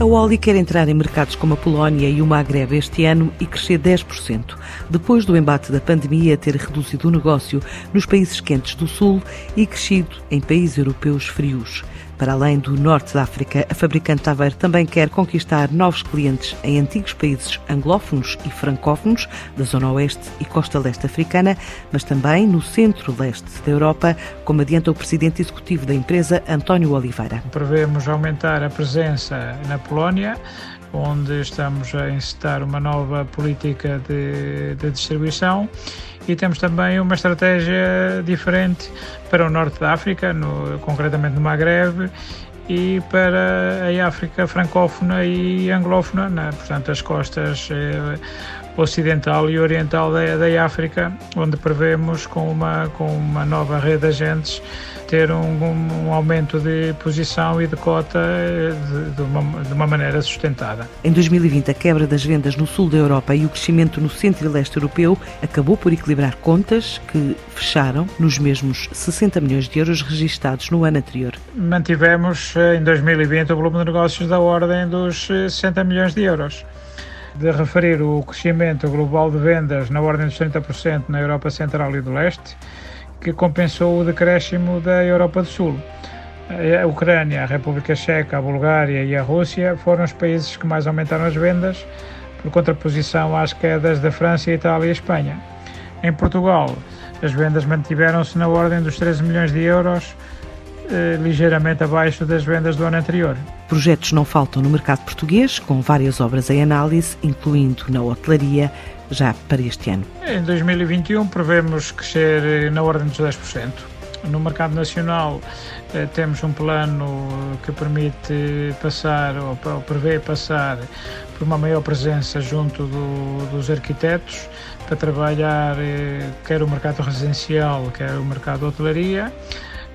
A Oli quer entrar em mercados como a Polónia e o Magreb este ano e crescer 10%, depois do embate da pandemia ter reduzido o negócio nos países quentes do Sul e crescido em países europeus frios. Para além do norte da África, a fabricante Taver também quer conquistar novos clientes em antigos países anglófonos e francófonos da zona oeste e costa leste africana, mas também no centro-leste da Europa, como adianta o presidente executivo da empresa, António Oliveira. Prevemos aumentar a presença na Polónia, onde estamos a incitar uma nova política de, de distribuição e temos também uma estratégia diferente para o norte da África, no, concretamente no Magreb, e para a África francófona e anglófona, né? portanto as costas eh, ocidental e oriental da, da África, onde prevemos com uma, com uma nova rede de agentes ter um, um aumento de posição e de cota de, de, uma, de, uma, maneira sustentada. Em 2020, a quebra das vendas no sul da Europa e o crescimento no centro e leste europeu acabou por equilibrar contas que fecharam nos mesmos 60 milhões de euros registados no ano anterior. Mantivemos eh, em 2020 o volume de negócios da ordem dos 60 eh, milhões de euros de referir o crescimento global de vendas na ordem dos 30% na Europa Central e do Leste, que compensou o decréscimo da Europa do Sul. A Ucrânia, a República Checa, a Bulgária e a Rússia foram os países que mais aumentaram as vendas, por contraposição às quedas da França, Itália e Espanha. Em Portugal, as vendas mantiveram-se na ordem dos 13 milhões de euros, eh, ligeiramente abaixo das vendas do ano anterior. Projetos não faltam no mercado português, com várias obras em análise, incluindo na hotelaria, já para este ano. Em 2021 prevemos crescer eh, na ordem dos 10%. No mercado nacional eh, temos um plano que permite passar, ou prevê passar, por uma maior presença junto do, dos arquitetos para trabalhar quer o mercado residencial, quer o mercado de hotelaria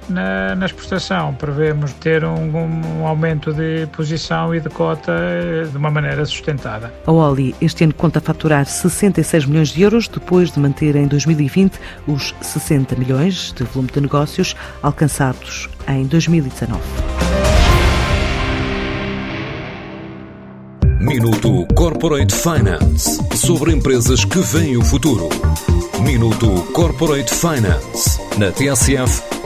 na, na exportação, prevemos ter um, um, aumento de posição e de cota eh, de uma maneira sustentada. A Oli este ano conta faturar 66 milhões de euros, depois de manter em 2020 os 60 milhões de volume de negócios alcançados em 2019. Minuto Corporate Finance sobre empresas que veem o futuro. Minuto Corporate Finance na TSF